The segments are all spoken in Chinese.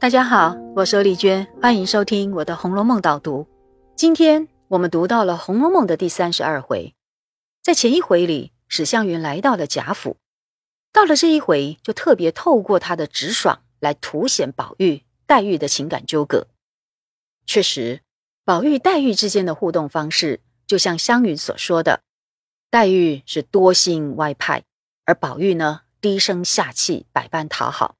大家好，我是丽娟，欢迎收听我的《红楼梦》导读。今天我们读到了《红楼梦》的第三十二回，在前一回里，史湘云来到了贾府，到了这一回，就特别透过他的直爽来凸显宝玉、黛玉的情感纠葛。确实，宝玉、黛玉之间的互动方式，就像湘云所说的，黛玉是多心外派，而宝玉呢，低声下气，百般讨好。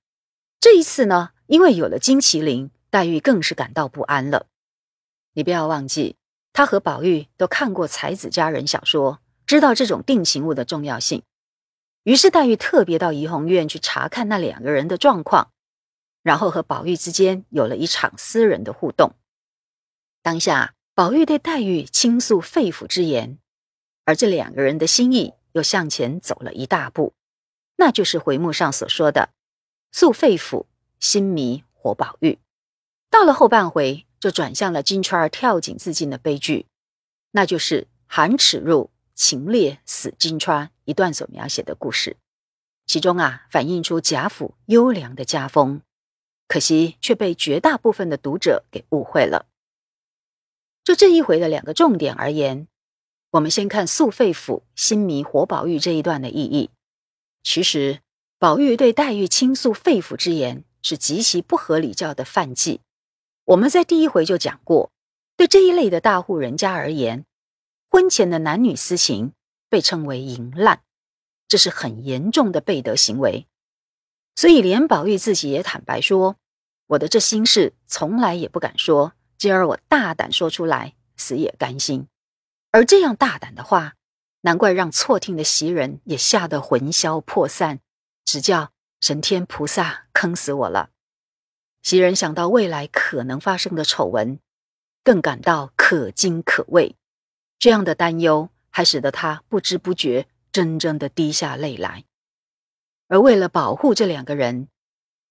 这一次呢？因为有了金麒麟，黛玉更是感到不安了。你不要忘记，她和宝玉都看过才子佳人小说，知道这种定情物的重要性。于是黛玉特别到怡红院去查看那两个人的状况，然后和宝玉之间有了一场私人的互动。当下，宝玉对黛玉倾诉肺腑之言，而这两个人的心意又向前走了一大步，那就是回目上所说的“诉肺腑”。心迷活宝玉，到了后半回，就转向了金钏儿跳井自尽的悲剧，那就是寒齿入情烈死金钏一段所描写的故事。其中啊，反映出贾府优良的家风，可惜却被绝大部分的读者给误会了。就这一回的两个重点而言，我们先看素肺腑心迷活宝玉这一段的意义。其实，宝玉对黛玉倾诉肺腑之言。是极其不合礼教的犯忌。我们在第一回就讲过，对这一类的大户人家而言，婚前的男女私情被称为淫滥，这是很严重的背德行为。所以连宝玉自己也坦白说：“我的这心事从来也不敢说，今儿我大胆说出来，死也甘心。”而这样大胆的话，难怪让错听的袭人也吓得魂消魄散，只叫。神天菩萨坑死我了！袭人想到未来可能发生的丑闻，更感到可惊可畏。这样的担忧还使得他不知不觉真正的滴下泪来。而为了保护这两个人，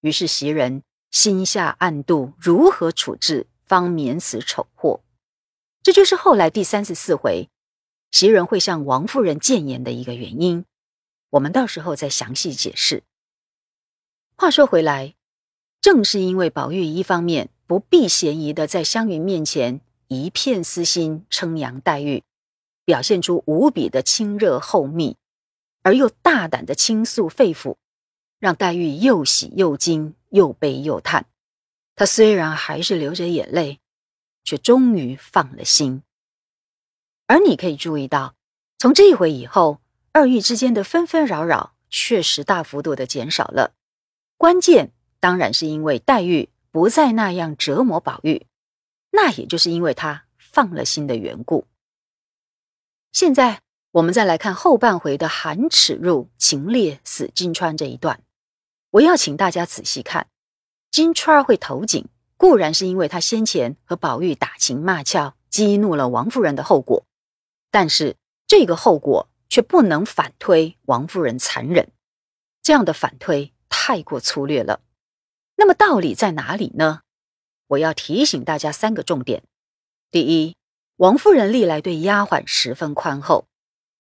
于是袭人心下暗度如何处置，方免死丑祸。这就是后来第三十四回袭人会向王夫人谏言的一个原因。我们到时候再详细解释。话说回来，正是因为宝玉一方面不避嫌疑的在湘云面前一片私心称扬黛玉，表现出无比的亲热厚密，而又大胆的倾诉肺腑，让黛玉又喜又惊，又悲又叹。她虽然还是流着眼泪，却终于放了心。而你可以注意到，从这一回以后，二玉之间的纷纷扰扰确实大幅度的减少了。关键当然是因为黛玉不再那样折磨宝玉，那也就是因为她放了心的缘故。现在我们再来看后半回的寒耻入秦烈死金钏这一段，我要请大家仔细看，金钏会投井，固然是因为她先前和宝玉打情骂俏，激怒了王夫人的后果，但是这个后果却不能反推王夫人残忍，这样的反推。太过粗略了，那么道理在哪里呢？我要提醒大家三个重点：第一，王夫人历来对丫鬟十分宽厚，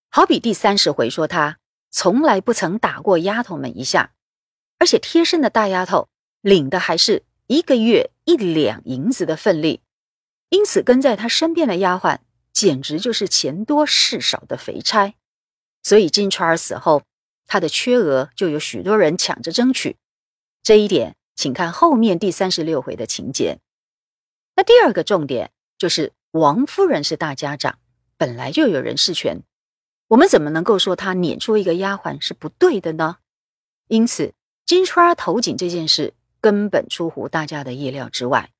好比第三十回说她从来不曾打过丫头们一下，而且贴身的大丫头领的还是一个月一两银子的份例，因此跟在她身边的丫鬟简直就是钱多事少的肥差，所以金钏儿死后。他的缺额就有许多人抢着争取，这一点请看后面第三十六回的情节。那第二个重点就是王夫人是大家长，本来就有人事权，我们怎么能够说她撵出一个丫鬟是不对的呢？因此，金钏儿投井这件事根本出乎大家的意料之外。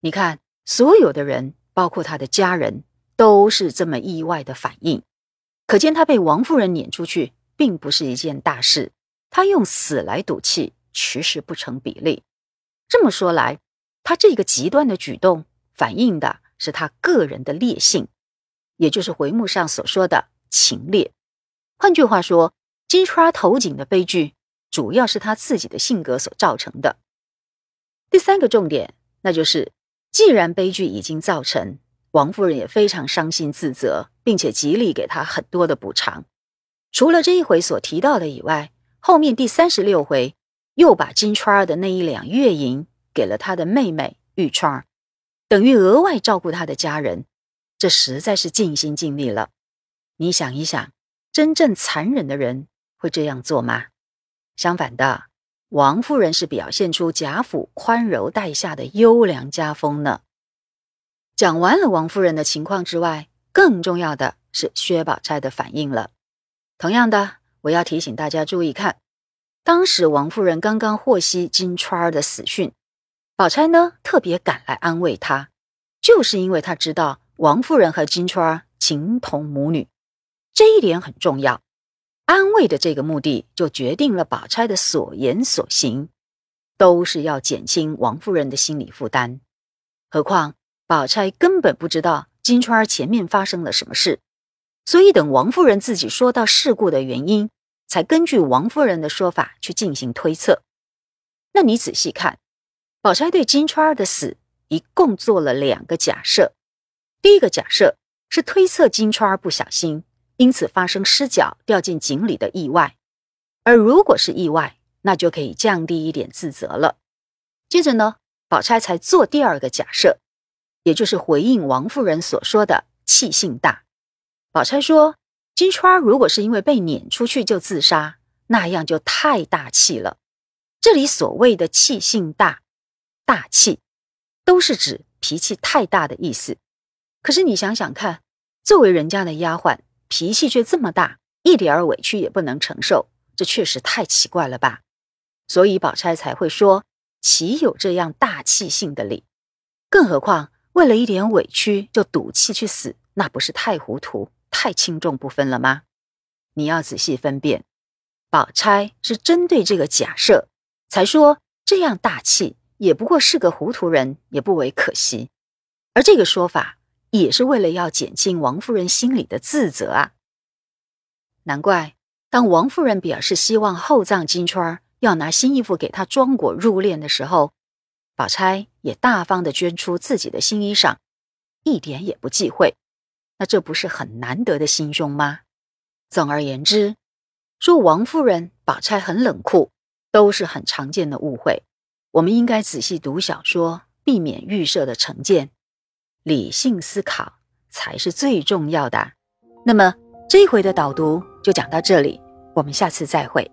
你看，所有的人，包括他的家人，都是这么意外的反应，可见他被王夫人撵出去。并不是一件大事，他用死来赌气，其实不成比例。这么说来，他这个极端的举动，反映的是他个人的烈性，也就是回目上所说的情烈。换句话说，金钏投井的悲剧，主要是他自己的性格所造成的。第三个重点，那就是既然悲剧已经造成，王夫人也非常伤心自责，并且极力给他很多的补偿。除了这一回所提到的以外，后面第三十六回又把金钏儿的那一两月银给了他的妹妹玉钏儿，等于额外照顾他的家人，这实在是尽心尽力了。你想一想，真正残忍的人会这样做吗？相反的，王夫人是表现出贾府宽柔待下的优良家风呢。讲完了王夫人的情况之外，更重要的是薛宝钗的反应了。同样的，我要提醒大家注意看，当时王夫人刚刚获悉金钏儿的死讯，宝钗呢特别赶来安慰她，就是因为她知道王夫人和金钏儿情同母女，这一点很重要。安慰的这个目的，就决定了宝钗的所言所行，都是要减轻王夫人的心理负担。何况宝钗根本不知道金钏儿前面发生了什么事，所以等王夫人自己说到事故的原因，才根据王夫人的说法去进行推测。那你仔细看，宝钗对金钏儿的死一共做了两个假设。第一个假设是推测金钏儿不小心。因此发生失脚掉进井里的意外，而如果是意外，那就可以降低一点自责了。接着呢，宝钗才做第二个假设，也就是回应王夫人所说的气性大。宝钗说，金钏儿如果是因为被撵出去就自杀，那样就太大气了。这里所谓的气性大、大气，都是指脾气太大的意思。可是你想想看，作为人家的丫鬟。脾气却这么大，一点儿委屈也不能承受，这确实太奇怪了吧？所以宝钗才会说：“岂有这样大气性的理？更何况为了一点委屈就赌气去死，那不是太糊涂、太轻重不分了吗？”你要仔细分辨，宝钗是针对这个假设才说这样大气，也不过是个糊涂人，也不为可惜。而这个说法。也是为了要减轻王夫人心里的自责啊！难怪当王夫人表示希望厚葬金钏儿，要拿新衣服给她装裹入殓的时候，宝钗也大方的捐出自己的新衣裳，一点也不忌讳。那这不是很难得的心胸吗？总而言之，说王夫人、宝钗很冷酷，都是很常见的误会。我们应该仔细读小说，避免预设的成见。理性思考才是最重要的。那么这回的导读就讲到这里，我们下次再会。